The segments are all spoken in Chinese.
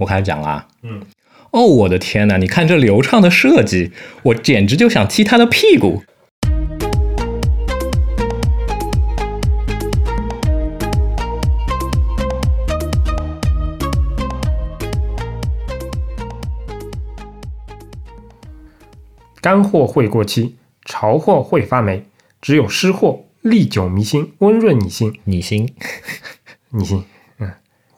我开始讲了啊。嗯。哦，我的天哪！你看这流畅的设计，我简直就想踢他的屁股。干货会过期，潮货会发霉，只有湿货历久弥新，温润你心。你心，你心，嗯。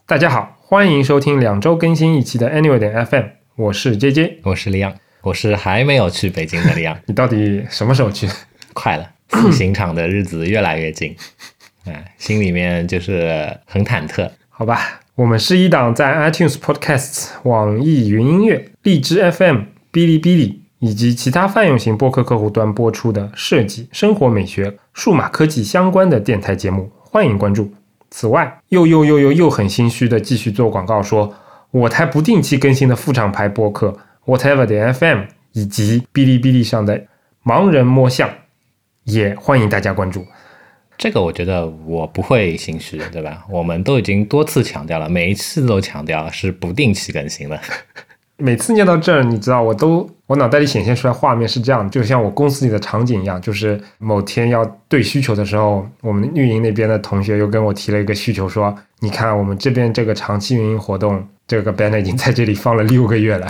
大家好，欢迎收听两周更新一期的 Anyway 点 FM，我是 J J，我是李阳，我是还没有去北京的李阳。你到底什么时候去？快了，赴刑场的日子越来越近，哎，心里面就是很忐忑。好吧，我们是一档在 iTunes Podcasts、网易云音乐、荔枝 FM、哔哩哔哩以及其他泛用型播客客户端播出的设计、生活美学、数码科技相关的电台节目，欢迎关注。此外，又又又又又很心虚的继续做广告，说我台不定期更新的副厂牌播客 Whatever 的 FM 以及哔哩哔哩上的盲人摸象，也欢迎大家关注。这个我觉得我不会心虚，对吧？我们都已经多次强调了，每一次都强调是不定期更新的。每次念到这儿，你知道，我都我脑袋里显现出来画面是这样，就像我公司里的场景一样，就是某天要对需求的时候，我们运营那边的同学又跟我提了一个需求，说，你看我们这边这个长期运营活动，这个 banner 已经在这里放了六个月了。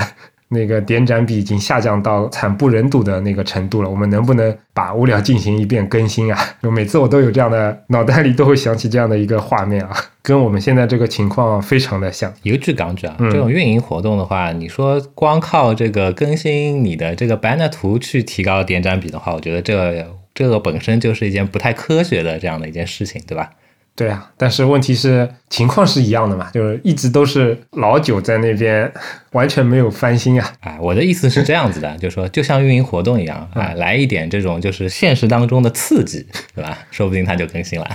那个点展比已经下降到惨不忍睹的那个程度了，我们能不能把物料进行一遍更新啊？就每次我都有这样的脑袋里都会想起这样的一个画面啊，跟我们现在这个情况非常的像。一个句港句啊，这种运营活动的话，你说光靠这个更新你的这个 banner 图去提高点展比的话，我觉得这这个本身就是一件不太科学的这样的一件事情，对吧？对啊，但是问题是情况是一样的嘛，就是一直都是老九在那边，完全没有翻新啊。啊，我的意思是这样子的，就是说就像运营活动一样啊，来一点这种就是现实当中的刺激，对吧？说不定它就更新了。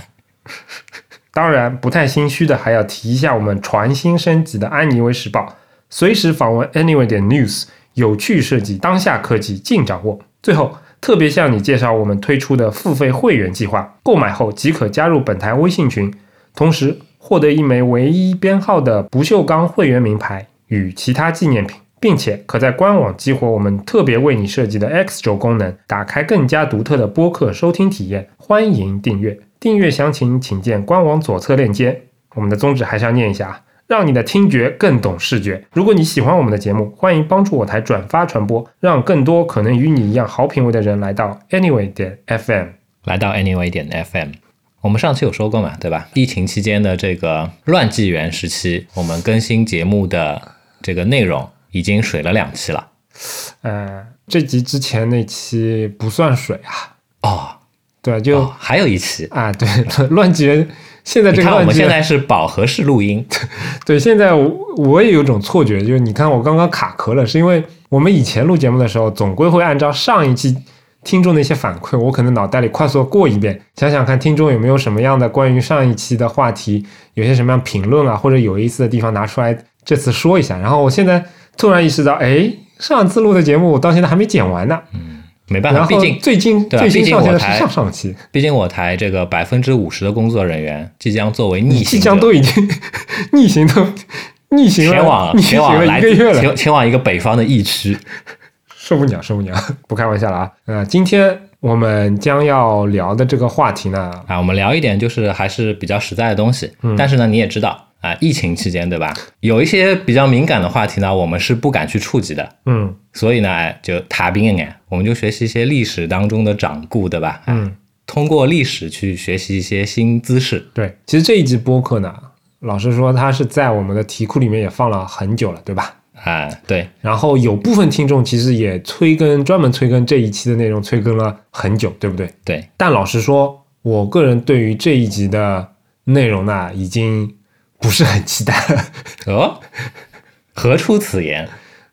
当然，不太心虚的还要提一下我们全新升级的安妮微时报，随时访问 Anyway 点 News，有趣设计，当下科技尽掌握。最后。特别向你介绍我们推出的付费会员计划，购买后即可加入本台微信群，同时获得一枚唯一编号的不锈钢会员名牌与其他纪念品，并且可在官网激活我们特别为你设计的 X 轴功能，打开更加独特的播客收听体验。欢迎订阅，订阅详情请见官网左侧链接。我们的宗旨还是要念一下啊。让你的听觉更懂视觉。如果你喜欢我们的节目，欢迎帮助我台转发传播，让更多可能与你一样好品味的人来到 Anyway 点 FM，来到 Anyway 点 FM。我们上期有说过嘛，对吧？疫情期间的这个乱纪元时期，我们更新节目的这个内容已经水了两期了。呃，这集之前那期不算水啊。哦，对，就还有一期啊，对，乱纪元。现在这个，我们现在是饱和式录音。对，现在我也有种错觉，就是你看我刚刚卡壳了，是因为我们以前录节目的时候，总归会按照上一期听众的一些反馈，我可能脑袋里快速过一遍，想想看听众有没有什么样的关于上一期的话题，有些什么样评论啊，或者有意思的地方拿出来这次说一下。然后我现在突然意识到，哎，上次录的节目我到现在还没剪完呢。嗯。没办法，毕竟最近最新上线的是上上期。毕竟我台这个百分之五十的工作人员即将作为逆行，即将都已经逆行都逆行了，前往前往一个月了，前前往一个北方的疫区，受不了，受不了，不开玩笑了啊！呃，今天我们将要聊的这个话题呢，啊，我们聊一点就是还是比较实在的东西，但是呢，你也知道。啊，疫情期间，对吧？有一些比较敏感的话题呢，我们是不敢去触及的。嗯，所以呢，就塔宾哎，我们就学习一些历史当中的掌故，对吧？嗯，通过历史去学习一些新姿势。对，其实这一集播客呢，老实说，它是在我们的题库里面也放了很久了，对吧？啊，对。然后有部分听众其实也催更，专门催更这一期的内容，催更了很久，对不对？对。但老实说，我个人对于这一集的内容呢，已经。不是很期待哦，何出此言？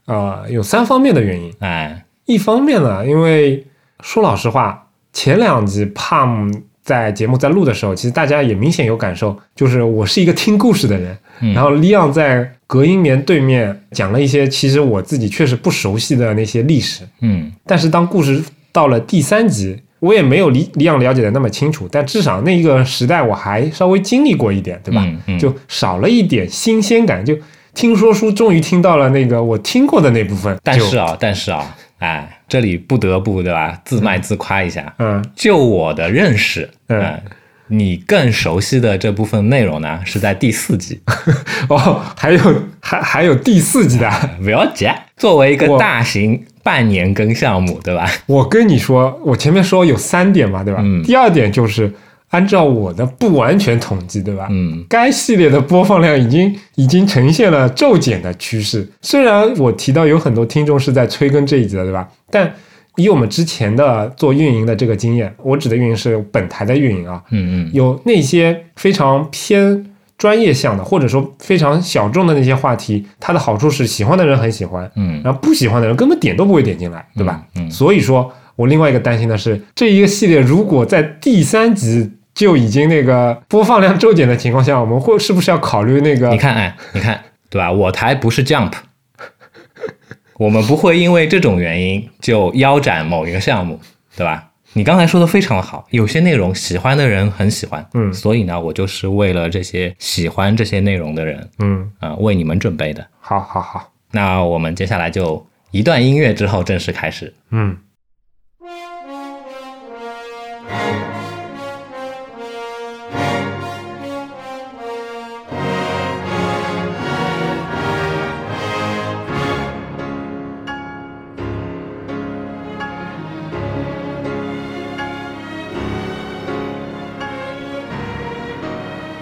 啊，有三方面的原因。哎，一方面呢，因为说老实话，前两集 Palm 在节目在录的时候，其实大家也明显有感受，就是我是一个听故事的人，然后 Leon 在隔音棉对面讲了一些其实我自己确实不熟悉的那些历史。嗯，但是当故事到了第三集。我也没有李李阳了解的那么清楚，但至少那一个时代我还稍微经历过一点，对吧？就少了一点新鲜感，就听说书终于听到了那个我听过的那部分，但是啊，但是啊，哎，这里不得不对吧，自卖自夸一下。嗯就我的认识，嗯呃你更熟悉的这部分内容呢，是在第四集。哦，还有还还有第四集的，不要急，作为一个大型半年更项目，对吧？我跟你说，我前面说有三点嘛，对吧？嗯第二点就是按照我的不完全统计，对吧？嗯该系列的播放量已经已经呈现了骤减的趋势。虽然我提到有很多听众是在催更这一集的，对吧？但以我们之前的做运营的这个经验，我指的运营是本台的运营啊，嗯嗯有那些非常偏专业向的，或者说非常小众的那些话题，它的好处是喜欢的人很喜欢，嗯然后不喜欢的人根本点都不会点进来，对吧？嗯嗯所以说我另外一个担心的是，这一个系列如果在第三集就已经那个播放量骤减的情况下，我们会是不是要考虑那个你？看，哎，你看，对吧？我台不是 Jump，我们不会因为这种原因就腰斩某一个项目，对吧？你刚才说的非常的好，有些内容喜欢的人很喜欢，嗯所以呢，我就是为了这些喜欢这些内容的人，嗯，啊、为你们准备的。好好好，那我们接下来就一段音乐之后正式开始。嗯。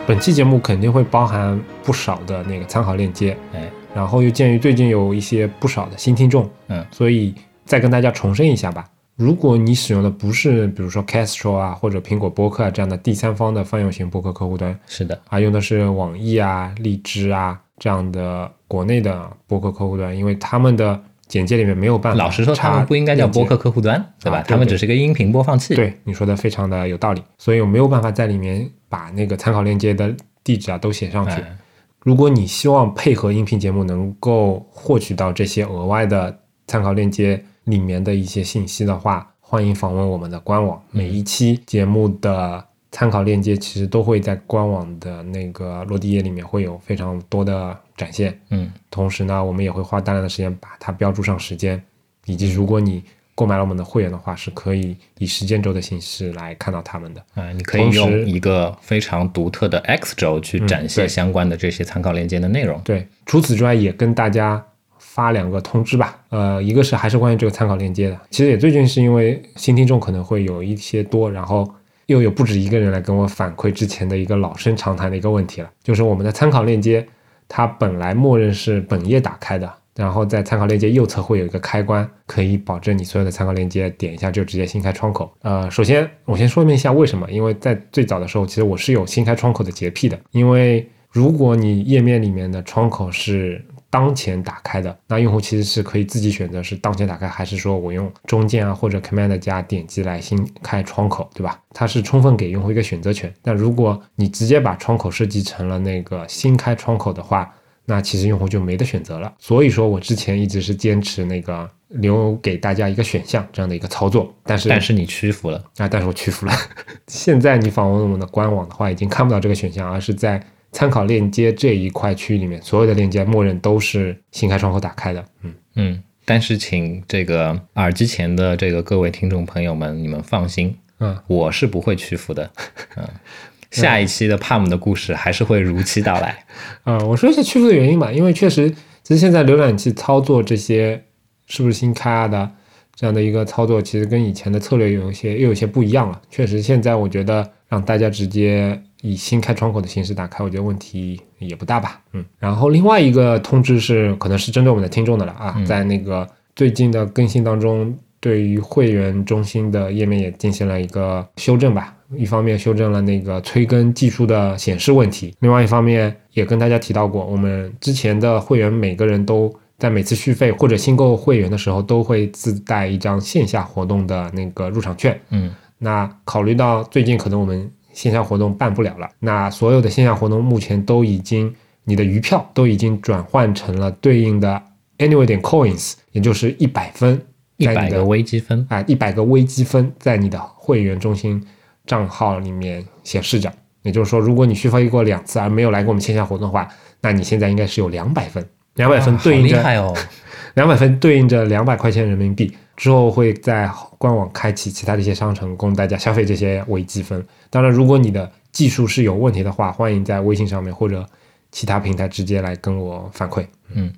本期节目肯定会包含不少的那个参考链接，哎，然后又鉴于最近有一些不少的新听众，嗯所以再跟大家重申一下吧。如果你使用的不是比如说 Castro 啊或者苹果播客啊这样的第三方的泛用型播客客户端，是的，啊，用的是网易啊、荔枝啊这样的国内的播客客户端，因为他们的简介里面没有办法。老实说，他们不应该叫播客。客户端，对吧？啊对他们只是个音频播放器。，对你说的非常的有道理，所以我没有办法在里面把那个参考链接的地址啊都写上去。哎，如果你希望配合音频节目能够获取到这些额外的参考链接里面的一些信息的话，欢迎访问我们的官网。每一期节目的参考链接其实都会在官网的那个落地页里面会有非常多的展现。嗯，同时呢，我们也会花大量的时间把它标注上时间，以及如果你购买了我们的会员的话，是可以以时间轴的形式来看到他们的。啊，你可以用一个非常独特的 X 轴去展现相关的这些参考链接的内容。对，除此之外也跟大家发两个通知吧。呃，一个是还是关于这个参考链接的，其实也最近是因为新听众可能会有一些多，然后又有不止一个人来跟我反馈之前的一个老生常谈的一个问题了，就是我们的参考链接它本来默认是本页打开的。然后在参考链接右侧会有一个开关，可以保证你所有的参考链接点一下就直接新开窗口。呃，首先我先说明一下为什么，因为在最早的时候，其实我是有新开窗口的洁癖的，因为如果你页面里面的窗口是当前打开的，那用户其实是可以自己选择是当前打开，还是说我用中键啊或者 Command 加点击来新开窗口，对吧？它是充分给用户一个选择权。但如果你直接把窗口设计成了那个新开窗口的话，那其实用户就没得选择了。所以说我之前一直是坚持那个留给大家一个选项这样的一个操作，但是但是你屈服了，啊，但是我屈服了。现在你访问我们的官网的话，已经看不到这个选项，而是在参考链接这一块区域里面，所有的链接默认都是新开窗口打开的。嗯，嗯。但是请这个耳机前的这个各位听众朋友们，你们放心，嗯，我是不会屈服的。嗯，下一期的 Palm 的故事还是会如期到来。啊、我说一下屈服的原因吧，因为确实，其实现在浏览器操作这些是不是新开啊的这样的一个操作，其实跟以前的策略有一些又有些不一样了。确实，现在我觉得让大家直接以新开窗口的形式打开，我觉得问题也不大吧。嗯，然后另外一个通知是，可能是针对我们的听众的了啊，在那个最近的更新当中，对于会员中心的页面也进行了一个修正吧。一方面修正了那个催更技术的显示问题，另外一方面也跟大家提到过，我们之前的会员每个人都在每次续费或者新购会员的时候都会自带一张线下活动的那个入场券。嗯那考虑到最近可能我们线下活动办不了了，那所有的线下活动目前都已经你的余票都已经转换成了对应的 Anyway 点 Coins，也就是一百分，一百个微积分，啊，一百个微积分在你的会员中心账号里面显示着。也就是说，如果你续费过两次而没有来过我们线下活动的话，那你现在应该是有两百分，两百分对应着。两百分对应着两百块钱人民币，之后会在官网开启其他的一些商城，供大家消费这些微积分。当然，如果你的技术是有问题的话，欢迎在微信上面或者其他平台直接来跟我反馈。嗯。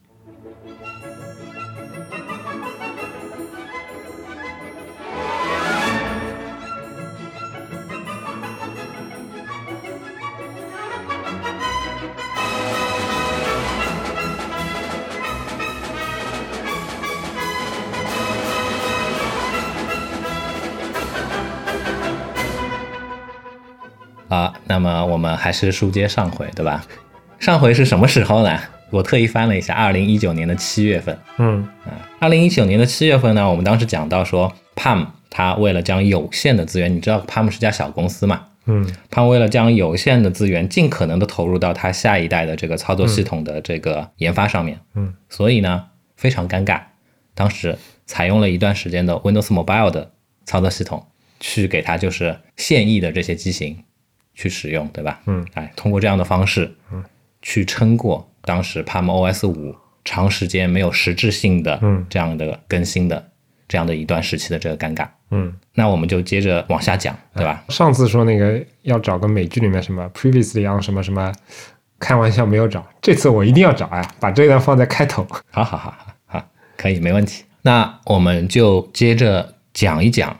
们还是书接上回，对吧？上回是什么时候呢？我特意翻了一下，二零一九年的七月份。嗯啊，二零一九年的七月份呢，我们当时讲到说，Palm 它为了将有限的资源，你知道 Palm 是家小公司嘛嗯，Palm 为了将有限的资源尽可能的投入到它下一代的这个操作系统的这个研发上面，嗯所以呢非常尴尬，当时采用了一段时间的 Windows Mobile 的操作系统，去给它就是现役的这些机型去使用，对吧？嗯，哎，通过这样的方式，嗯，去撑过当时 Palm OS 五长时间没有实质性的嗯这样的更新的这样的一段时期的这个尴尬。嗯，那我们就接着往下讲，对吧？上次说那个要找个美剧里面什么 previously on 什么什么，开玩笑没有找，这次我一定要找呀，把这段放在开头。好好好好好，可以，没问题。那我们就接着讲一讲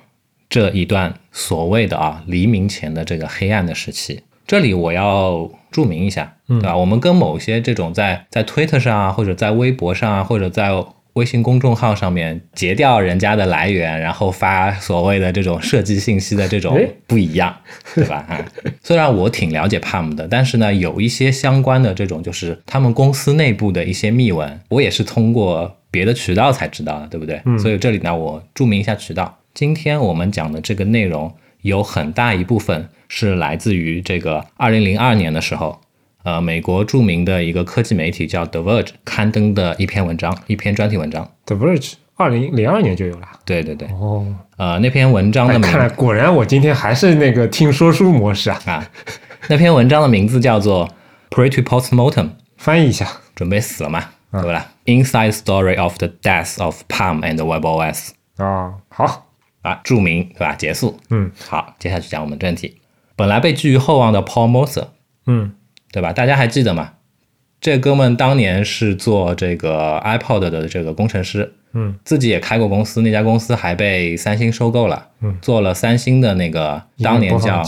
这一段所谓的啊黎明前的这个黑暗的时期。这里我要注明一下，对吧？我们跟某些这种在在推特上啊，或者在微博上啊，或者在微信公众号上面截掉人家的来源，然后发所谓的这种设计信息的这种不一样，对吧？啊，虽然我挺了解 Palm 的，但是呢，有一些相关的这种就是他们公司内部的一些秘闻，我也是通过别的渠道才知道的，对不对？嗯所以这里呢，我注明一下渠道。今天我们讲的这个内容有很大一部分是来自于这个二零零二年的时候，呃，美国著名的一个科技媒体叫 The Verge 刊登的一篇文章，一篇专题文章。The Verge 二零零二年就有了。对对对，哦，呃，那篇文章的哎，名看来果然我今天还是那个听说书模式啊。啊，那篇文章的名字叫做 Pretty Postmortem，翻译一下，准备死了嘛，对不啦？Inside Story of the Death of Palm and WebOS 啊、好，啊，注明对吧？结束。嗯好，接下去讲我们正题。本来被寄予厚望的 Paul Moser，嗯对吧？大家还记得吗？这哥们当年是做这个 iPod 的这个工程师，嗯，自己也开过公司，那家公司还被三星收购了，嗯，做了三星的那个当年叫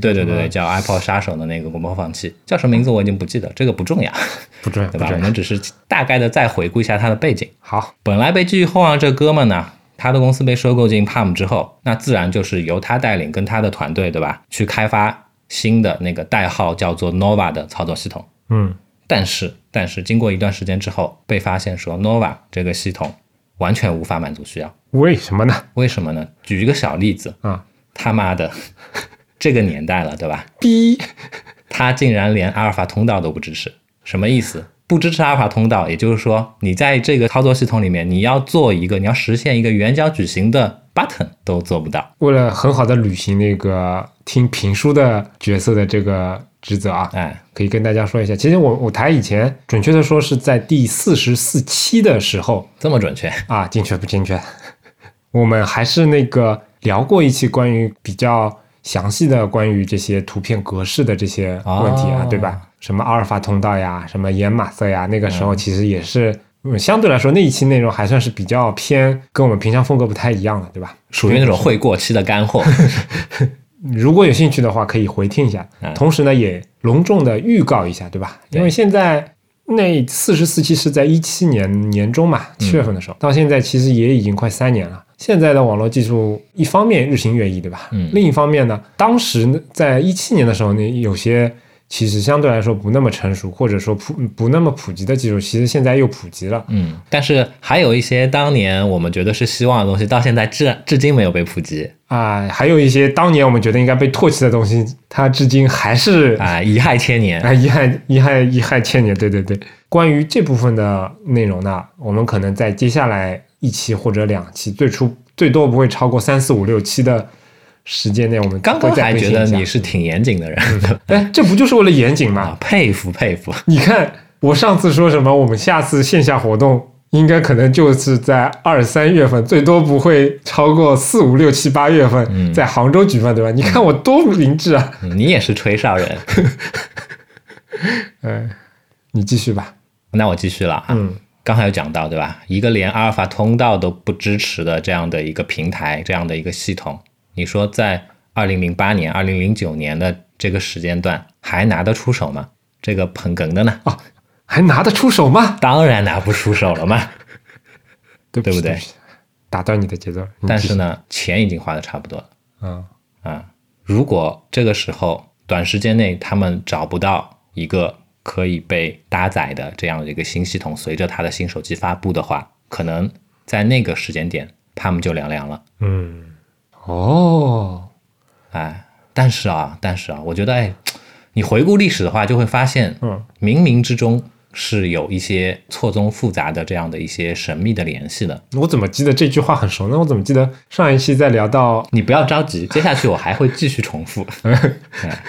对对对对叫 iPod 杀手的那个播放器，叫什么名字我已经不记得，这个不重要，不重要，对吧？我。们只是大概的再回顾一下他的背景。好，本来被寄予厚望这哥们呢，他的公司被收购进 Palm 之后，那自然就是由他带领跟他的团队，对吧？去开发新的那个代号叫做 Nova 的操作系统。嗯但是，但是经过一段时间之后，被发现说 Nova 这个系统完全无法满足需要。为什么呢？为什么呢？举一个小例子，啊，他妈的，这个年代了，对吧？逼，他竟然连阿尔法通道都不支持，什么意思？不支持阿尔法通道，也就是说，你在这个操作系统里面，你要做一个，你要实现一个圆角矩形的 button 都做不到。为了很好的履行那个听评书的角色的这个职责啊，哎，可以跟大家说一下。其实我我台以前准确的说是在第四十四期的时候这么准确？啊，精确不精确？我们还是那个聊过一期关于比较详细的关于这些图片格式的这些问题啊，哦对吧？什么阿尔法通道呀，什么掩马色呀，那个时嗯候其实也是。嗯，相对来说那一期内容还算是比较偏跟我们平常风格不太一样的，对吧？属于那种会过期的干货。如果有兴趣的话，可以回听一下嗯。同时呢，也隆重的预告一下，对吧？因为现在那四十四期是在一七年年中嘛，七月份的时候，到现在其实也已经快三年了。现在的网络技术一方面日新月异，对吧？嗯另一方面呢，当时在一七年的时候呢，有些其实相对来说不那么成熟，或者说普不那么普及的技术，其实现在又普及了。嗯，但是还有一些当年我们觉得是希望的东西，到现在至至今没有被普及啊，还有一些当年我们觉得应该被唾弃的东西，它至今还是啊，遗害千年。啊，遗憾遗憾遗憾千年，对对对。关于这部分的内容呢，我们可能在接下来一期或者两期，最初最多不会超过三四五六期的时间内，我们刚刚还觉得你是挺严谨的人，哎，这不就是为了严谨吗？啊，佩服佩服。你看我上次说什么？我们下次线下活动应该可能就是在二三月份，最多不会超过四五六七八月份，在杭州举办，对吧？你看我多明智啊！你也是吹哨人。嗯，你继续吧。那我继续了啊。嗯，刚才有讲到，对吧？一个连阿尔法通道都不支持的这样的一个平台，这样的一个系统，你说在二零零八年、二零零九年的这个时间段还拿得出手吗？这个捧哏的呢？哦，还拿得出手吗？当然拿不出手了嘛，对不对？打断你的节奏。但是呢，钱已经花的差不多了。嗯啊，如果这个时候短时间内他们找不到一个可以被搭载的这样的一个新系统，随着他的新手机发布的话，可能在那个时间点他们就凉凉了。嗯，哦，哎，但是啊，但是啊，我觉得哎。你回顾历史的话，就会发现，嗯，冥冥之中是有一些错综复杂的这样的一些神秘的联系的。我怎么记得这句话很熟呢？我怎么记得上一期在聊到……你不要着急，接下去我还会继续重复。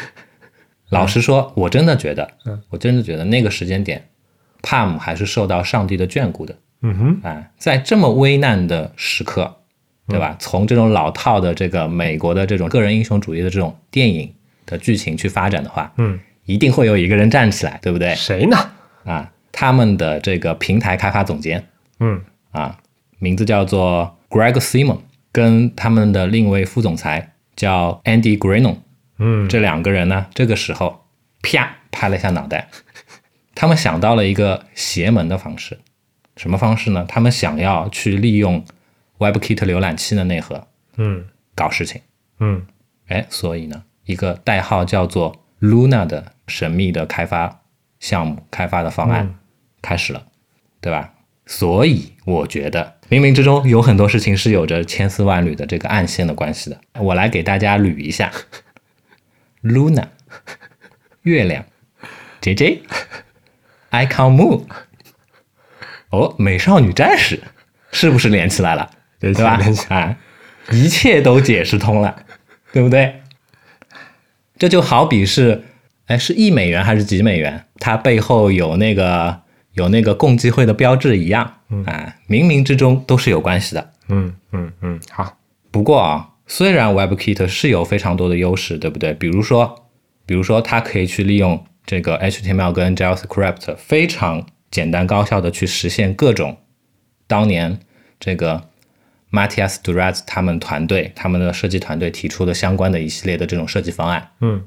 老实说，我真的觉得，嗯我真的觉得那个时间点，Palm 还是受到上帝的眷顾的。嗯哼，哎，在这么危难的时刻，对吧？从这种老套的这个美国的这种个人英雄主义的这种电影。的剧情去发展的话，嗯，一定会有一个人站起来，对不对？谁呢？啊，他们的这个平台开发总监，嗯，啊，名字叫做 Greg Simon，跟他们的另一位副总裁叫 Andy Greenon，嗯，这两个人呢，这个时候啪拍了一下脑袋，他们想到了一个邪门的方式，什么方式呢？他们想要去利用 WebKit 浏览器的内核，嗯，搞事情，嗯，哎，所以呢。一个代号叫做 Luna 的神秘的开发项目开发的方案开始了，对吧？所以我觉得冥冥之中有很多事情是有着千丝万缕的这个暗线的关系的。我来给大家捋一下：Luna 月亮，JJ，Icon Moon，哦，美少女战士是不是连起来了？对吧？啊，一切都解释通了，对不对？这就好比是，哎，是一美元还是几美元？它背后有那个有那个共济会的标志一样，啊，冥冥之中都是有关系的。嗯嗯嗯，好。不过啊，虽然 WebKit 是有非常多的优势，对不对？比如说，比如说它可以去利用这个 HTML 跟 JavaScript 非常简单高效的去实现各种当年这个。Matthias Duraz 他们团队，他们的设计团队提出的相关的一系列的这种设计方案，嗯，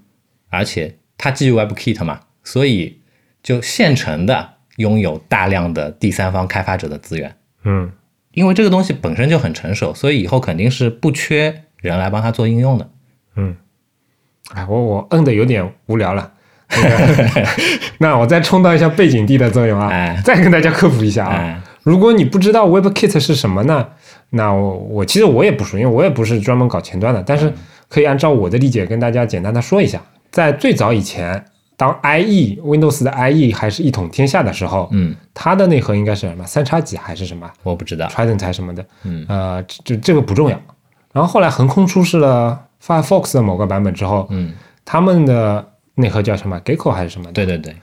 而且它基于 WebKit 嘛，所以就现成的拥有大量的第三方开发者的资源，嗯，因为这个东西本身就很成熟，所以以后肯定是不缺人来帮他做应用的，嗯，哎，我我摁的有点无聊了，那 我再充当一下背景地的作用啊，再跟大家科普一下啊，如果你不知道 WebKit 是什么呢？那我我其实我也不熟，因为我也不是专门搞前端的，但是可以按照我的理解跟大家简单的说一下，在最早以前，当 IE Windows 的 IE 还是一统天下的时候，嗯，它的内核应该是什么？三叉戟还是什么？我不知道，Trident 还是什么的，嗯，呃，这这个不重要。然后后来横空出世了 Firefox 的某个版本之后，嗯，他们的内核叫什么？Gecko 还是什么的？对对对。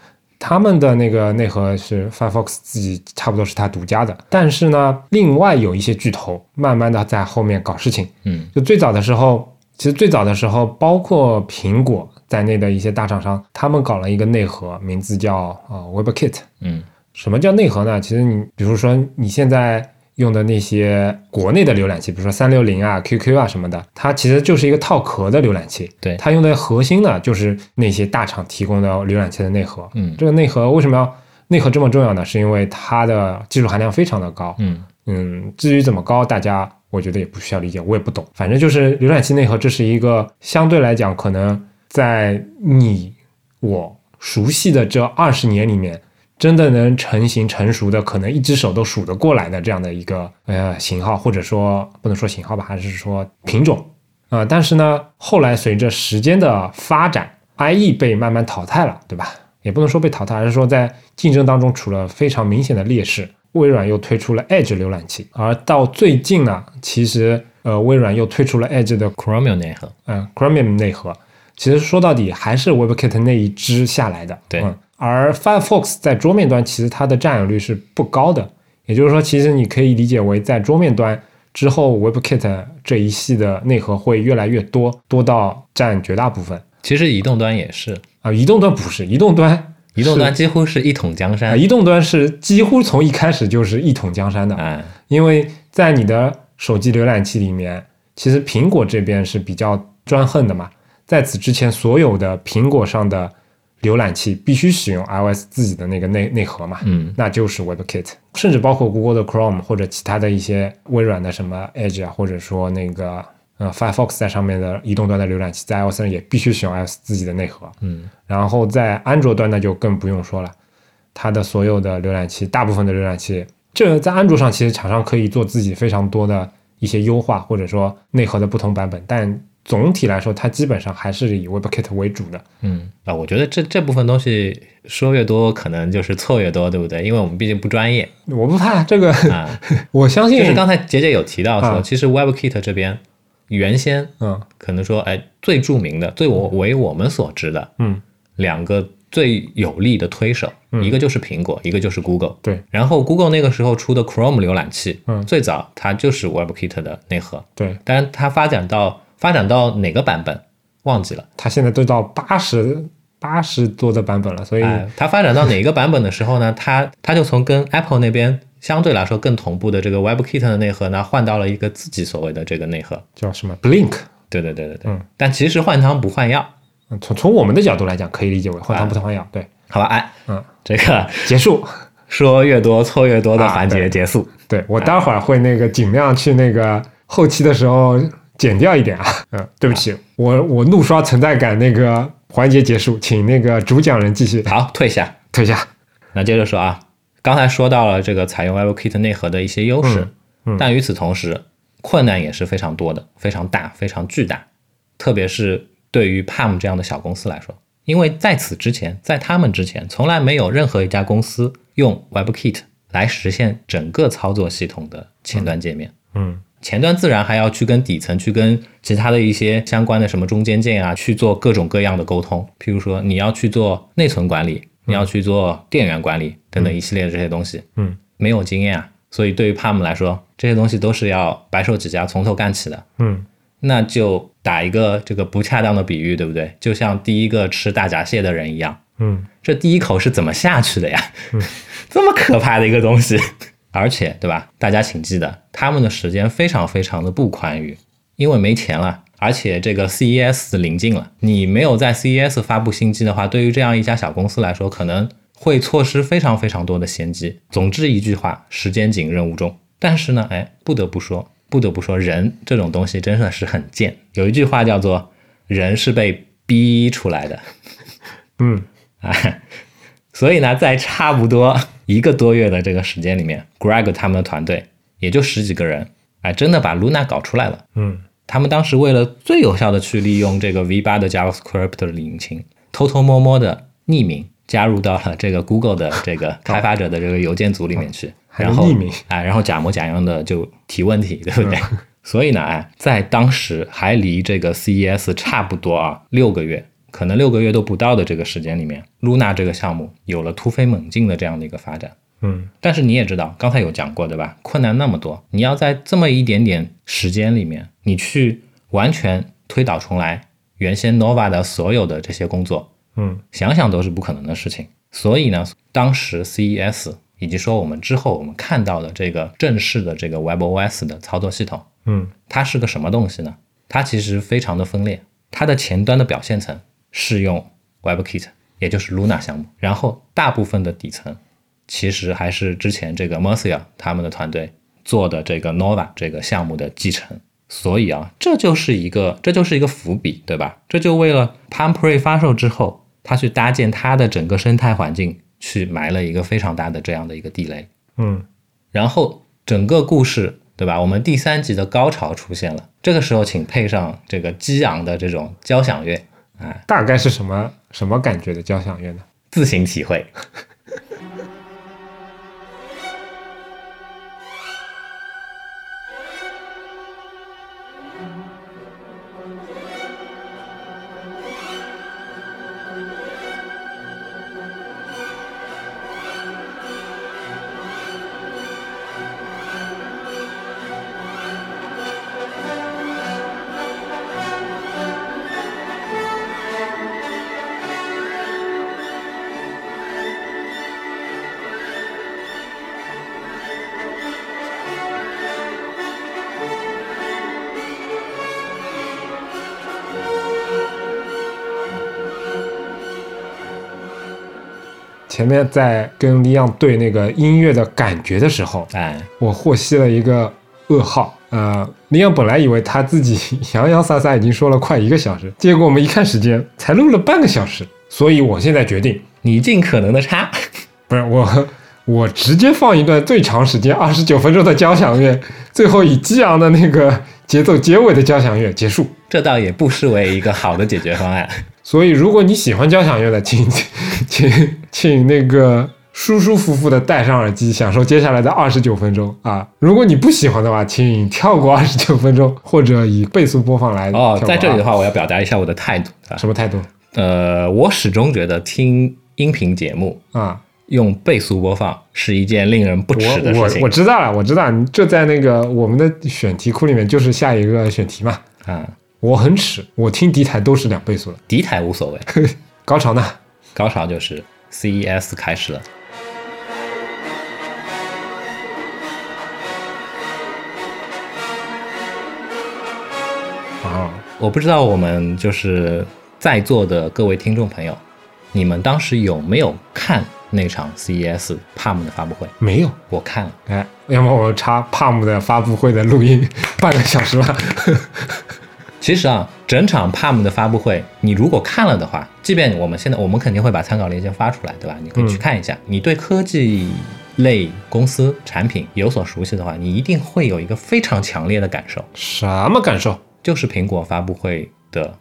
他们的那个内核是 Firefox 自己差不多是他独家的，但是呢，另外有一些巨头慢慢的在后面搞事情。嗯，就最早的时候，其实最早的时候，包括苹果在内的一些大厂商，他们搞了一个内核，名字叫啊 WebKit。嗯，什么叫内核呢？其实你比如说你现在。用的那些国内的浏览器，比如说三六零啊、QQ 啊什么的，它其实就是一个套壳的浏览器。对，它用的核心呢，就是那些大厂提供的浏览器的内核。嗯，这个内核为什么要内核这么重要呢？是因为它的技术含量非常的高。嗯嗯，至于怎么高，大家我觉得也不需要理解，我也不懂。反正就是浏览器内核，这是一个相对来讲，可能在你我熟悉的这二十年里面。真的能成型成熟的，可能一只手都数得过来的这样的一个呃型号，或者说不能说型号吧，还是说品种啊？但是呢，后来随着时间的发展，IE 被慢慢淘汰了，对吧？也不能说被淘汰，而是说在竞争当中处了非常明显的劣势。微软又推出了 Edge 浏览器，而到最近呢，其实呃，微软又推出了 Edge 的 Chromium 内核，嗯，Chromium 内核，其实说到底还是 WebKit 那一支下来的，对。而 Firefox 在桌面端其实它的占有率是不高的，也就是说，其实你可以理解为在桌面端之后，WebKit 这一系的内核会越来越多，多到占绝大部分。其实移动端也是。啊，移动端不是，移动端移动端几乎是一统江啊，山。移动端是几乎从一开始就是一统江山的，嗯，因为在你的手机浏览器里面，其实苹果这边是比较专横的嘛，在此之前，所有的苹果上的浏览器必须使用 iOS 自己的那个内内核嘛，嗯，那就是 WebKit，甚至包括 Google 的 Chrome 或者其他的一些微软的什么 Edge 啊，或者说那个呃 Firefox 在上面的移动端的浏览器，在 iOS 上也必须使用 iOS 自己的内核。嗯，然后在安卓端那就更不用说了，它的所有的浏览器，大部分的浏览器，这在安卓上其实厂商可以做自己非常多的一些优化，或者说内核的不同版本，但总体来说，它基本上还是以 WebKit 为主的。嗯。啊，我觉得这这部分东西说越多，可能就是错越多，对不对？因为我们毕竟不专业。我不怕这个，啊。我相信就是刚才杰杰有提到说，啊。其实 WebKit 这边原先嗯。可能说，哎，最著名的、最我为我们所知的嗯。两个最有力的推手，一个就是苹果，一个就是 Google。对。然后 Google 那个时候出的 Chrome 浏览器，嗯。最早它就是 WebKit 的内核，对，当然它发展到发展到哪个版本忘记了，它现在都到八十八十多的版本了，所以、哎，它发展到哪一个版本的时候呢？它它就从跟 Apple 那边相对来说更同步的这个 WebKit 的内核呢，换到了一个自己所谓的这个内核。叫什么 Blink。对对对对对，嗯但其实换汤不换药，嗯从从我们的角度来讲，可以理解为换汤不换药。对，好吧？哎，嗯，这个 结束。说越多错越多的环节结束。对我待会儿会那个尽量去那个后期的时候剪掉一点啊。嗯，对不起，我我怒刷存在感那个环节结束，请那个主讲人继续好，退下。退下。那接着说啊，刚才说到了这个采用 WebKit 内核的一些优势，嗯嗯但与此同时，困难也是非常多的，非常大，非常巨大。特别是对于 Palm 这样的小公司来说，因为在此之前，在他们之前，从来没有任何一家公司用 WebKit 来实现整个操作系统的前端界面。嗯前端自然还要去跟底层去跟其他的一些相关的什么中间件啊去做各种各样的沟通，譬如说你要去做内存管理，你要去做电源管理等等一系列的这些东西，嗯没有经验啊，所以对于 Palm 来说，这些东西都是要白手起家从头干起的。嗯那就打一个这个不恰当的比喻，对不对？就像第一个吃大闸蟹的人一样，嗯这第一口是怎么下去的呀？这么可怕的一个东西，而且对吧？大家请记得，他们的时间非常非常的不宽裕，因为没钱了，而且这个 CES 临近了，你没有在 CES 发布新机的话，对于这样一家小公司来说，可能会错失非常非常多的先机。总之一句话，时间紧，任务重。但是呢，哎，不得不说，不得不说，人这种东西真的是很贱。有一句话叫做“人是被逼出来的”，嗯 啊，所以呢，在差不多一个多月的这个时间里面，Greg 他们的团队也就十几个人，哎，真的把 Luna 搞出来了。嗯他们当时为了最有效的去利用这个 V8 的 JavaScript 的引擎，偷偷摸摸的匿名加入到了这个 Google 的这个开发者的这个邮件组里面去，还然后匿名哎，然后假模假样的就提问题，对不对？所以呢，哎，在当时还离这个 CES 差不多啊六个月，可能六个月都不到的这个时间里面，Luna 这个项目有了突飞猛进的这样的一个发展。嗯但是你也知道，刚才有讲过，对吧？困难那么多，你要在这么一点点时间里面，你去完全推倒重来原先 Nova 的所有的这些工作，嗯想想都是不可能的事情。所以呢，当时 CES 以及说我们之后我们看到的这个正式的这个 WebOS 的操作系统，嗯它是个什么东西呢？它其实非常的分裂，它的前端的表现层是用 WebKit，也就是 Luna 项目，然后大部分的底层其实还是之前这个 Mercia 他们的团队做的这个 Nova 这个项目的继承。所以啊，这就是一个这就是一个伏笔，对吧？这就为了 Palm Pre 发售之后，他去搭建他的整个生态环境，去埋了一个非常大的这样的一个地雷。嗯然后整个故事，对吧？我们第三集的高潮出现了，这个时候请配上这个激昂的这种交响乐，哎，大概是什么什么感觉的交响乐呢？自行体会。前面在跟李阳对那个音乐的感觉的时候，哎，我获悉了一个噩耗。呃，李阳本来以为他自己洋洋洒洒已经说了快一个小时，结果我们一看时间，才录了半个小时。所以我现在决定，你尽可能的插，不是我，我直接放一段最长时间二十九分钟的交响乐，最后以激昂的那个节奏结尾的交响乐结束。这倒也不失为一个好的解决方案。所以，如果你喜欢交响乐的，请 请请那个舒舒服服的戴上耳机，享受接下来的二十九分钟啊！如果你不喜欢的话，请跳过二十九分钟，或者以倍速播放来。哦，在这里的话，我要表达一下我的态度啊。什么态度呃，我始终觉得听音频节目啊？用倍速播放是一件令人不齿的我我事情我知道了，我知道，你这在那个我们的选题库里面就是下一个选题嘛。啊。我很耻，我听敌台都是两倍速的。敌台无所谓，高潮呢？高潮就是 CES 开始了。啊，我不知道我们就是在座的各位听众朋友，你们当时有没有看那场 CES Palm 的发布会？没有。我看了，哎，要么我插 Palm 的发布会的录音 半个小时吧。其实啊，整场 Palm 的发布会，你如果看了的话，即便我们现在我们肯定会把参考链接发出来，对吧？你可以去看一下。你对科技类公司产品有所熟悉的话，你一定会有一个非常强烈的感受，什么感受？就是苹果发布会的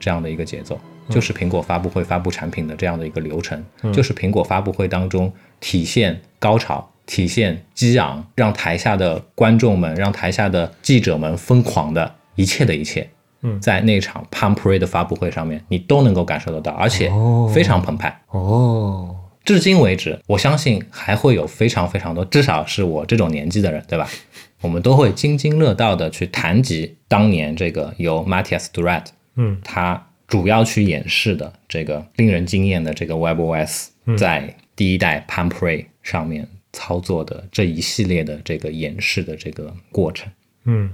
这样的一个节奏，就是苹果发布会发布产品的这样的一个流程，就是苹果发布会当中体现高潮、体现激昂，让台下的观众们、让台下的记者们疯狂的一切的一切。嗯。在那场 Palm Pre 的发布会上面，你都能够感受得到，而且哦。非常澎湃。哦，至今为止，我相信还会有非常非常多，至少是我这种年纪的人，对吧？我们都会津津乐道的去谈及当年这个由 Matthias Durat 嗯。他主要去演示的这个令人惊艳的这个 WebOS 在第一代 Palm Pre 上面操作的这一系列的这个演示的这个过程。嗯。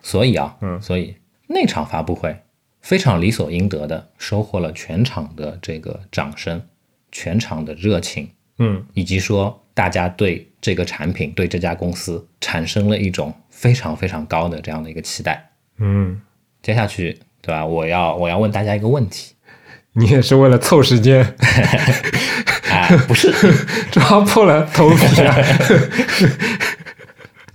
所以啊，嗯。所以那场发布会非常理所应得的收获了全场的这个掌声，全场的热情，嗯以及说大家对这个产品、对这家公司产生了一种非常非常高的这样的一个期待。嗯，接下去，对吧？我要我要问大家一个问题，你也是为了凑时间哎，不是，抓破了头皮啊！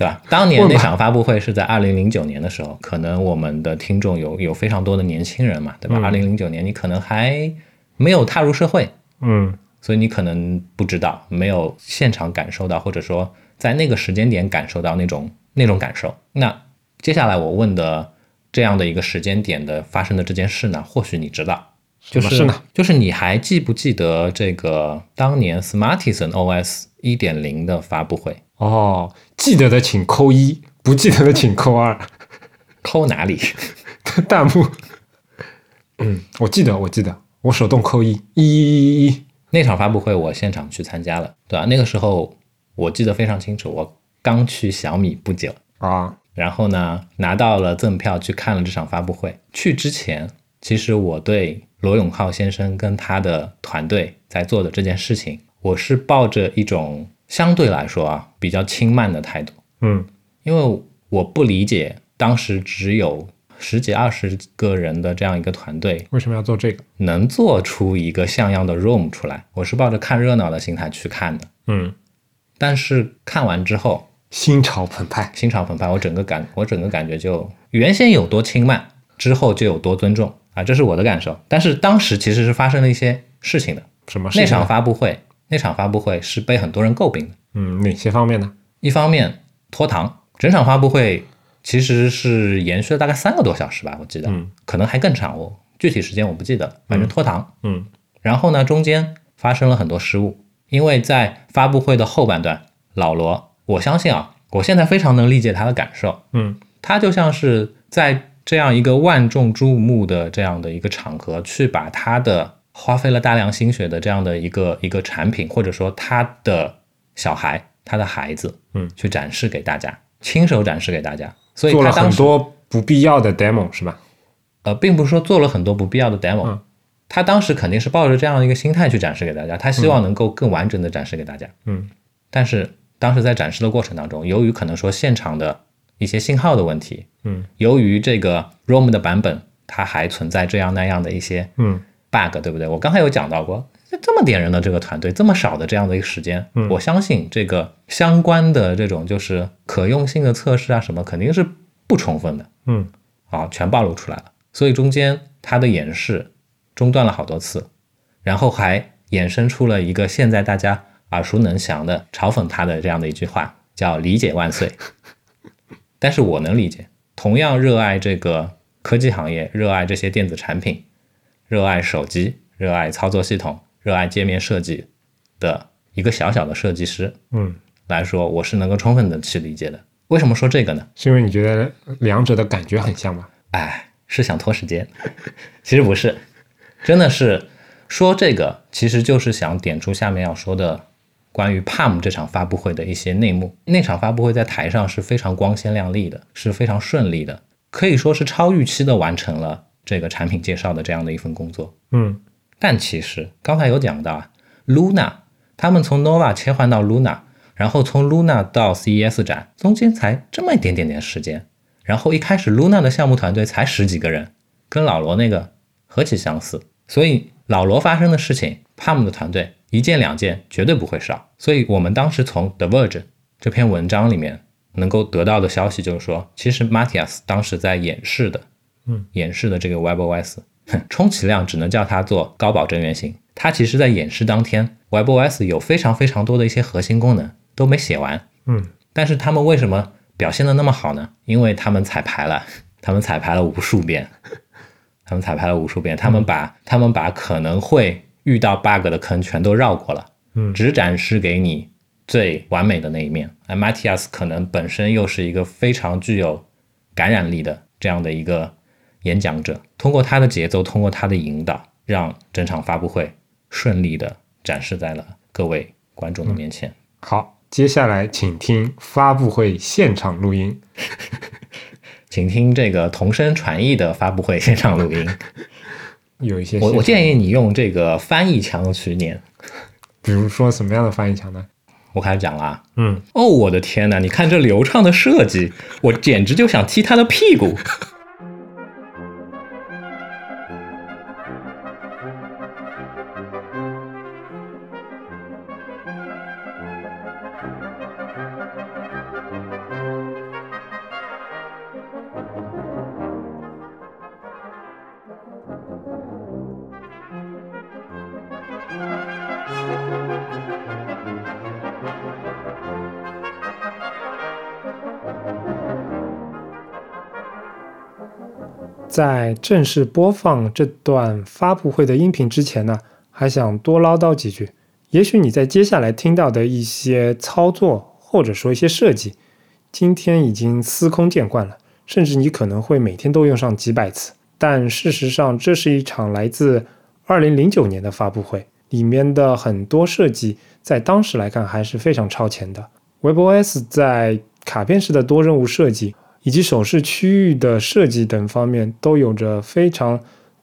对吧？当年那场发布会是在二零零九年的时候，可能我们的听众有有非常多的年轻人嘛，对吧？嗯二零零九年你可能还没有踏入社会，嗯所以你可能不知道，没有现场感受到，或者说在那个时间点感受到那种那种感受。那接下来我问的这样的一个时间点的发生的这件事呢，或许你知道，就是？就是你还记不记得这个当年 Smartisan OS 一点零的发布会？哦，记得的请扣一，不记得的请扣二。扣哪里？弹幕，嗯，我记得，我记得，我手动扣一，一一一一，那场发布会我现场去参加了，对吧、那个时候我记得非常清楚，我刚去小米不久，啊，然后呢，拿到了赠票去看了这场发布会。去之前，其实我对罗永浩先生跟他的团队在做的这件事情，我是抱着一种相对来说啊比较轻慢的态度，嗯因为我不理解当时只有十几二十个人的这样一个团队为什么要做这个？能做出一个像样的 room 出来，我是抱着看热闹的心态去看的。嗯，但是看完之后，心潮澎湃。心潮澎湃，我整个感我整个感觉就原先有多轻慢，之后就有多尊重啊，这是我的感受。但是当时其实是发生了一些事情的。什么事情呢？那场发布会，那场发布会是被很多人诟病的。嗯，哪些方面呢？一方面拖堂，整场发布会其实是延续了大概三个多小时吧，我记得，嗯可能还更长，我具体时间我不记得，反正拖堂。嗯然后呢，中间发生了很多失误，因为在发布会的后半段，老罗，我相信啊，我现在非常能理解他的感受，嗯他就像是在这样一个万众瞩目的这样的一个场合，去把他的花费了大量心血的这样的一个一个产品，或者说他的小孩、他的孩子，嗯，去展示给大家，亲手展示给大家。所以做了很多不必要的 demo 是吧？呃，并不是说做了很多不必要的 demo，、嗯他当时肯定是抱着这样的一个心态去展示给大家，他希望能够更完整的展示给大家。嗯，但是当时在展示的过程当中，由于可能说现场的一些信号的问题，嗯，由于这个 ROM 的版本它还存在这样那样的一些嗯 bug，对不对？我刚才有讲到过，这么点人的这个团队，这么少的这样的一个时间，嗯我相信这个相关的这种就是可用性的测试啊什么，肯定是不充分的嗯啊，全暴露出来了。所以中间它的演示中断了好多次，然后还衍生出了一个现在大家耳熟能详的嘲讽他的这样的一句话，叫“理解万岁”。但是我能理解，同样热爱这个科技行业、热爱这些电子产品、热爱手机、热爱操作系统、热爱界面设计的一个小小的设计师嗯，来说，我是能够充分的去理解的。为什么说这个呢？是因为你觉得两者的感觉很像吗？哎，是想拖时间，其实不是，真的是说这个，其实就是想点出下面要说的关于 Palm 这场发布会的一些内幕。那场发布会在台上是非常光鲜亮丽的，是非常顺利的，可以说是超预期的完成了这个产品介绍的这样的一份工作。嗯但其实刚才有讲到啊，Luna 他们从 Nova 切换到 Luna，然后从 Luna 到 CES 展，中间才这么一点点点时间。然后一开始 Luna 的项目团队才十几个人，跟老罗那个何其相似。所以老罗发生的事情，Palm 的团队一件两件绝对不会少。所以我们当时从 The Verge 这篇文章里面能够得到的消息就是说，其实 Matthias 当时在演示的，嗯，演示的这个 WebOS，哼充其量只能叫它做高保真原型。它其实在演示当天，WebOS 有非常非常多的一些核心功能都没写完，嗯。但是他们为什么表现的那么好呢？因为他们彩排了，他们彩排了无数遍，他们彩排了无数遍，他们把他们把可能会遇到 bug 的坑全都绕过了，嗯。只展示给你最完美的那一面。而 Matthias 可能本身又是一个非常具有感染力的这样的一个演讲者，通过他的节奏，通过他的引导，让整场发布会顺利的展示在了各位观众的面前。好，接下来请听发布会现场录音。请听这个同声传译的发布会现场录音。有一些我我，建议你用这个翻译腔去念。比如说什么样的翻译腔呢？我开始讲了啊。嗯，哦，我的天呐！你看这流畅的设计，我简直就想踢他的屁股。在正式播放这段发布会的音频之前呢，还想多唠叨几句。也许你在接下来听到的一些操作，或者说一些设计，今天已经司空见惯了，甚至你可能会每天都用上几百次。但事实上，这是一场来自2009年的发布会，里面的很多设计在当时来看还是非常超前的。WebOS 在卡片式的多任务设计以及手势区域的设计等方面，都有着非常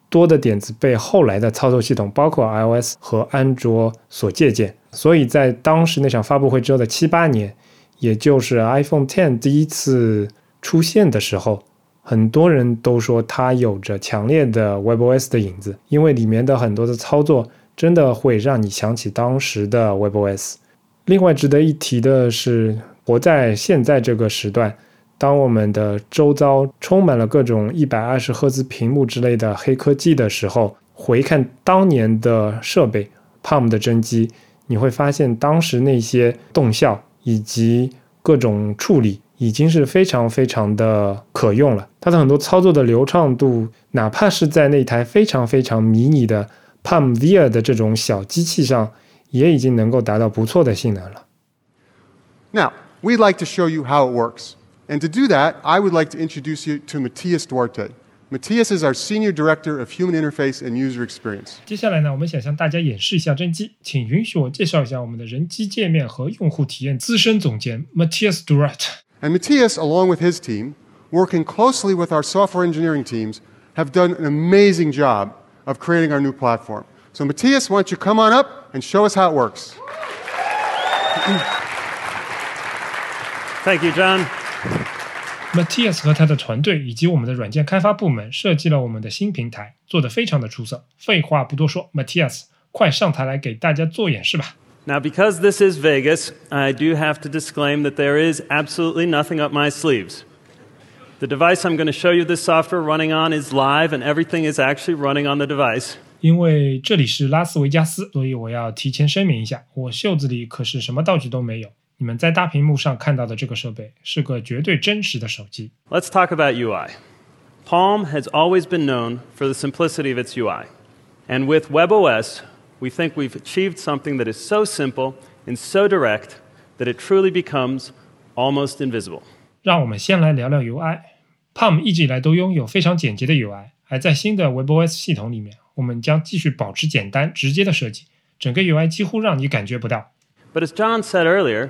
多的点子被后来的操作系统，包括 iOS 和安卓所借鉴。所以在当时那场发布会之后的七八年，也就是 iPhone X 第一次出现的时候，很多人都说它有着强烈的 WebOS 的影子，因为里面的很多的操作真的会让你想起当时的 WebOS。另外值得一提的是，活在现在这个时段，当我们的周遭充满了各种一百二十赫兹屏幕之类的黑科技的时候，回看当年的设备 Palm 的真机，你会发现当时那些动效以及各种处理已经是非常非常的可用了。它的很多操作的流畅度，哪怕是在那台非常非常迷你的 Palm Via 的这种小机器上，也已经能够达到不错的性能了。Now, we'd like to show you how it works. And to do that, I would like to introduce you to Matthias Duarte. Matthias is our Senior Director of Human Interface and User Experience. 接下来呢，我们想向大家演示一下真机，请允许我介绍一下我们的人机界面和用户体验资深总监 Matthias Durat。 And Matthias, along with his team, working closely with our software engineering teams, have done an amazing job of creating our new platform. So, Matthias, why don't you come on up and show us how it works? Thank you, John. Matthias 和他的团队以及我们的软件开发部门设计了我们的新平台，做得非常的出色。废话不多说，Matthias，快上台来给大家做演示吧。Now, because this is Vegas, I do have to disclaim that there is absolutely nothing up my sleeves. The device I'm going to show you this software running on is live, and everything is actually running on the device. 因为这里是拉斯维加斯，所以我要提前声明一下，我袖子里可是什么道具都没有。你们在大屏幕上看到的这个设备是个绝对真实的手机。 Let's talk about UI. Palm has always been known for the simplicity of its UI. And with WebOS, we think we've achieved something that is so simple and so direct that it truly becomes almost invisible. 让我们先来聊聊 UI。Palm 一直以来都拥有非常简洁的 UI，而在新的 WebOS 系统里面，我们将继续保持简单直接的设计，整个 UI 几乎让你感觉不到。 But as John said earlier,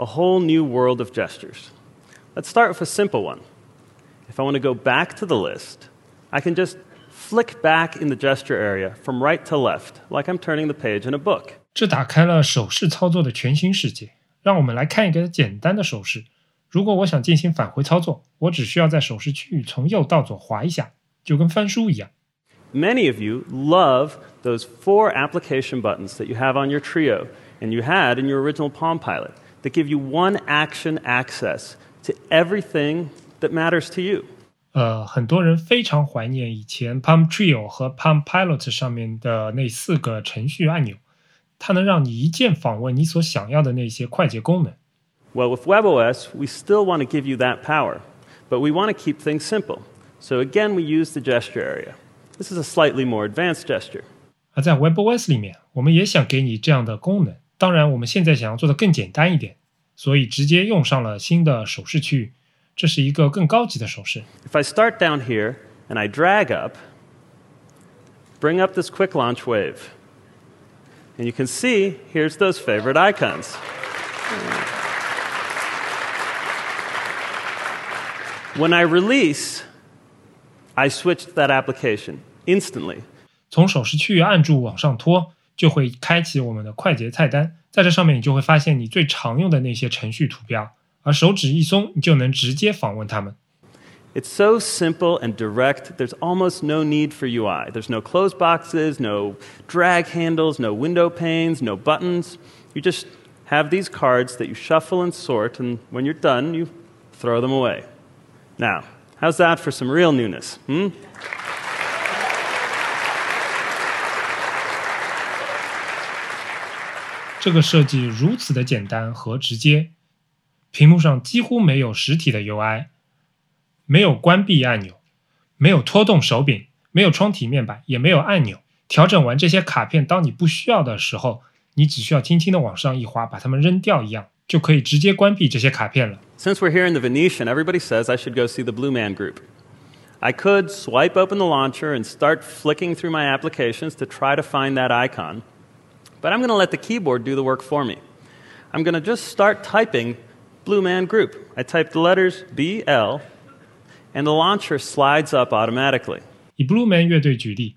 a whole new world of gestures. Let's start with a simple one. If I want to go back to the list, I can just flick back in the gesture area from right to left, like I'm turning the page in a book. 这打开了手势操作的全新世界。让我们来看一个简单的手势。如果我想进行返回操作，我只需要在手势区域从右到左滑一下，就跟翻书一样。 Many of you love those four application buttons that you have on your Trio and you had in your original Palm Pilot that give you one action access to everything that matters to you. 呃，很多人非常怀念以前 Palm Trio 和 Palm Pilot 上面的那四个程序按钮，它能让你一键访问你所想要的那些快捷功能。 Well, with WebOS, we still want to give you that power, but we want to keep things simple. So again, we use the gesture area. This is a slightly more advanced gesture. 而在 WebOS 里面，我们也想给你这样的功能。 当然，我们现在想要做的更简单一点，所以直接用上了新的手势区域。这是一个更高级的手势。 If I start down here and I drag up, bring up this quick launch wave. And you can see here's those favorite icons. When I release, I switch to that application instantly. 从手势区域按住往上拖， 就会开启我们的快捷菜单。在这上面，你就会发现你最常用的那些程序图标，而手指一松，你就能直接访问它们。 It's so simple and direct, there's almost no need for UI. There's no close boxes, no drag handles, no window panes, no buttons. You just have these cards that you shuffle and sort, and when you're done, you throw them away. Now, how's that for some real newness? Hmm? 这个设计如此的简单和直接，屏幕上几乎没有实体的 UI，没有关闭按钮，没有拖动手柄，没有窗体面板，也没有按钮。调整完这些卡片，当你不需要的时候，你只需要轻轻的往上一滑，把它们扔掉一样，就可以直接关闭这些卡片了。 Since we're here in the Venetian, everybody says I should go see the Blue Man Group. I could swipe open the launcher and start flicking through my applications to try to find that icon, but I'm going to let the keyboard do the work for me. I'm going to just start typing Blue Man Group. I type the letters B L, and the launcher slides up automatically. 以 Blue Man 乐队举例，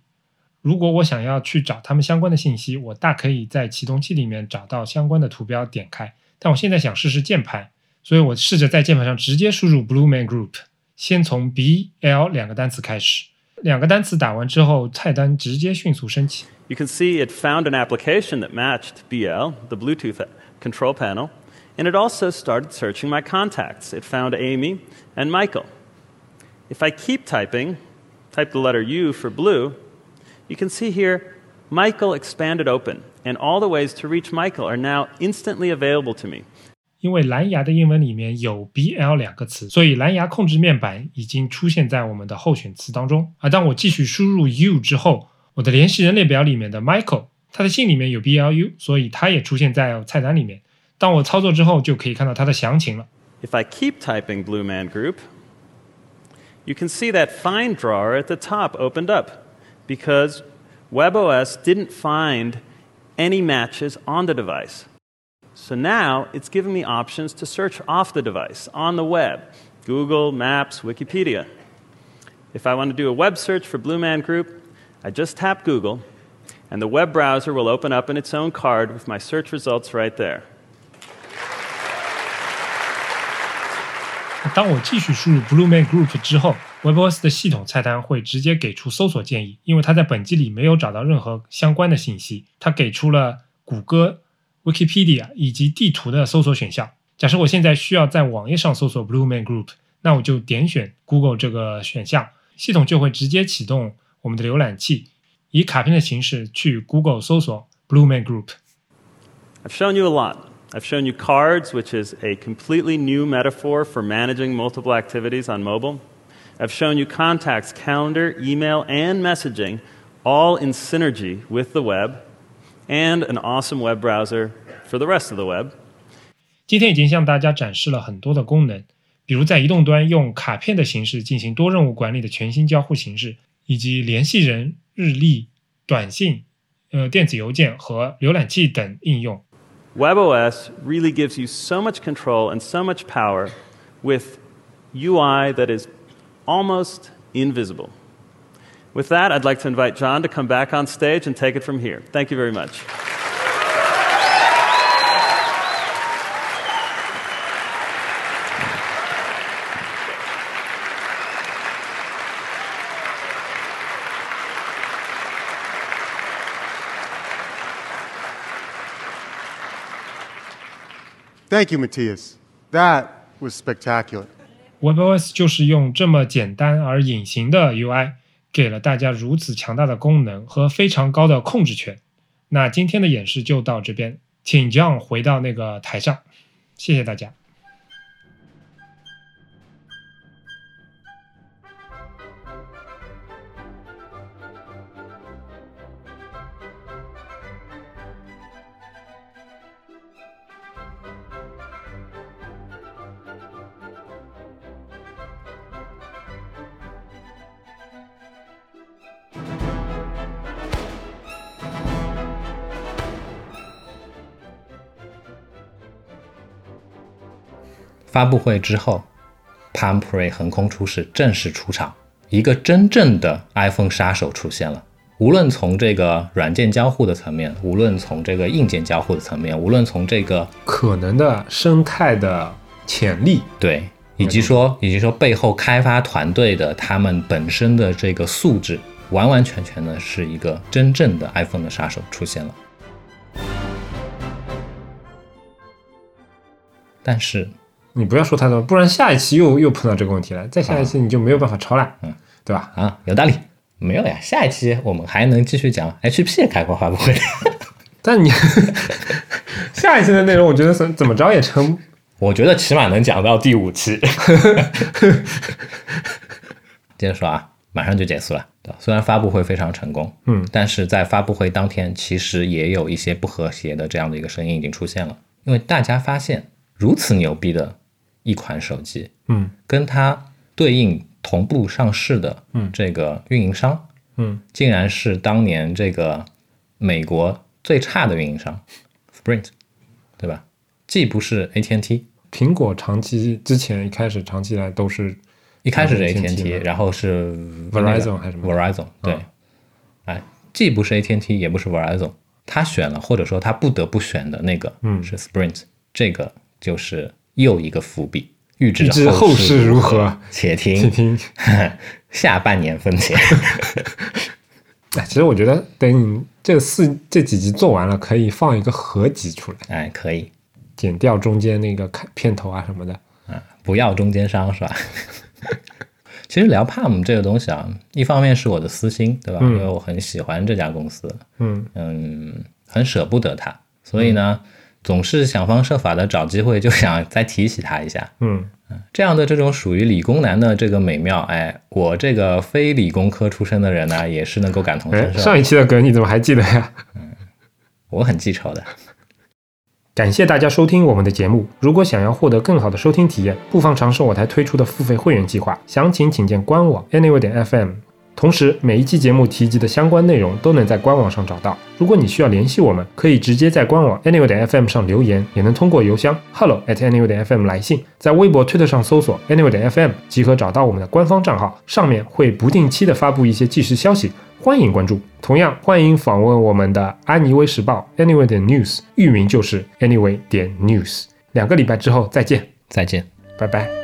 如果我想要去找他们相关的信息，我大可以在启动器里面找到相关的图标，点开。但我现在想试试键盘，所以我试着在键盘上直接输入 Blue Man Group，先从 B、L 两个单词开始。 两个单词打完之后，菜单直接迅速升起。 You can see it found an application that matched BL, the Bluetooth control panel, and it also started searching my contacts. It found Amy and Michael. If I keep typing, type the letter U for blue, you can see here Michael expanded open, and all the ways to reach Michael are now instantly available to me. 因为蓝牙的英文里面有 BL 两个词，所以蓝牙控制面板已经出现在我们的候选词当中。而当我继续输入 U 之后， 我的联系人列表里面的 Michael，他的姓里面有 BLU，所以他也出现在菜单里面。当我操作之后，就可以看到它的详情了。 If I keep typing Blue Man Group, you can see that Find drawer at the top opened up because WebOS didn't find any matches on the device. So now it's giving me options to search off the device on the web Google, Maps, Wikipedia. If I want to do a web search for Blue Man Group, I just tap Google, and the web browser will open up in its own card with my search results right there. 当我继续输入 Blue Man Group 之后，WebOS 的系统菜单会直接给出搜索建议，因为它在本机里没有找到任何相关的信息，它给出了谷歌、 Wikipedia 以及地图的搜索选项。假设我现在需要在网页上搜索 Blue Man Group，那我就点选 Google 这个选项，系统就会直接启动我们的浏览器，以卡片的形式去 Google 搜索 Blue Man Group。 I've shown you a lot. I've shown you cards, which is a completely new metaphor for managing multiple activities on mobile. I've shown you contacts, calendar, email, and messaging, all in synergy with the web, and an awesome web browser for the rest of the web. 今天已经向大家展示了很多的功能，比如在移动端用卡片的形式进行多任务管理的全新交互形式，以及联系人、日历、短信、呃电子邮件和浏览器等应用。 WebOS really gives you so much control and so much power with UI that is almost invisible. With that, I'd like to invite John to come back on stage and take it from here. Thank you very much. Thank you, Matthias. That was spectacular. WebOS 就是用这么简单而隐形的 UI， 给了大家如此强大的功能和非常高的控制权。那今天的演示就到这边，请 John 回到那个台上，谢谢大家。发布会之后，Palm Pre 横空出世，正式出场，一个真正的 iPhone 杀手出现了。无论从这个软件交互的层面，无论从这个硬件交互的层面，无论从这个可能的生态的潜力，对，以及说以及说背后开发团队的他们本身的这个素质，完完全全的是一个真正的 iPhone 的杀手出现了。但是你不要说太多，不然下一期又又碰到这个问题了，再下一期你就没有办法抄了，嗯，对吧？啊，有道理，没有呀。下一期我们还能继续讲 HP 开发发布会。但你 下一期的内容，我觉得怎怎么着也成我觉得起码能讲到第五期。接着说啊，马上就结束了。虽然发布会非常成功，嗯，但是在发布会当天，其实也有一些不和谐的这样的一个声音已经出现了。因为大家发现，如此牛逼的一款手机，嗯。跟它对应同步上市的嗯。这个运营商，嗯。竟然是当年这个美国最差的运营商 Sprint，对吧？既不是 AT&T，苹果长期之前一开始长期以来都是一开始是 AT&T 吗然后是 Verizon 还是什么？Verizon，对，哎，既不是 AT&T，也不是 Verizon，他选了或者说他不得不选的那个，嗯。是 Sprint，这个就是又一个伏笔，预知后事事如何，且听且听。下半年分解。哎，其实我觉得等你这四这几集做完了，可以放一个合集出来，哎，可以，剪掉中间那个开片头啊什么的。不要中间商是吧？其实聊 Palm 这个东西啊，一方面是我的私心，对吧？嗯因为我很喜欢这家公司，嗯嗯，很舍不得它，所以呢，总是想方设法的找机会就想再提起他一下。嗯这样的这种属于理工男的这个美妙，哎，我这个非理工科出身的人呢，也是能够感同哎，身受。上一期的梗你怎么还记得呀？嗯我很记仇的。感谢大家收听我们的节目。如果想要获得更好的收听体验，不妨尝试我台推出的付费会员计划，详情请见官网 anyway 点 fm。同时，每一期节目提及的相关内容都能在官网上找到。如果你需要联系我们，可以直接在官网 anyway 点 fm 上留言，也能通过邮箱 hello at anyway 点 fm 来信。在微博、推特上搜索 anyway 点 fm 即可找到我们的官方账号，上面会不定期的发布一些即时消息，欢迎关注。同样，欢迎访问我们的安妮微时报 anyway 点 news，域名就是 anyway 点 news。两个礼拜之后再见，再见。拜拜。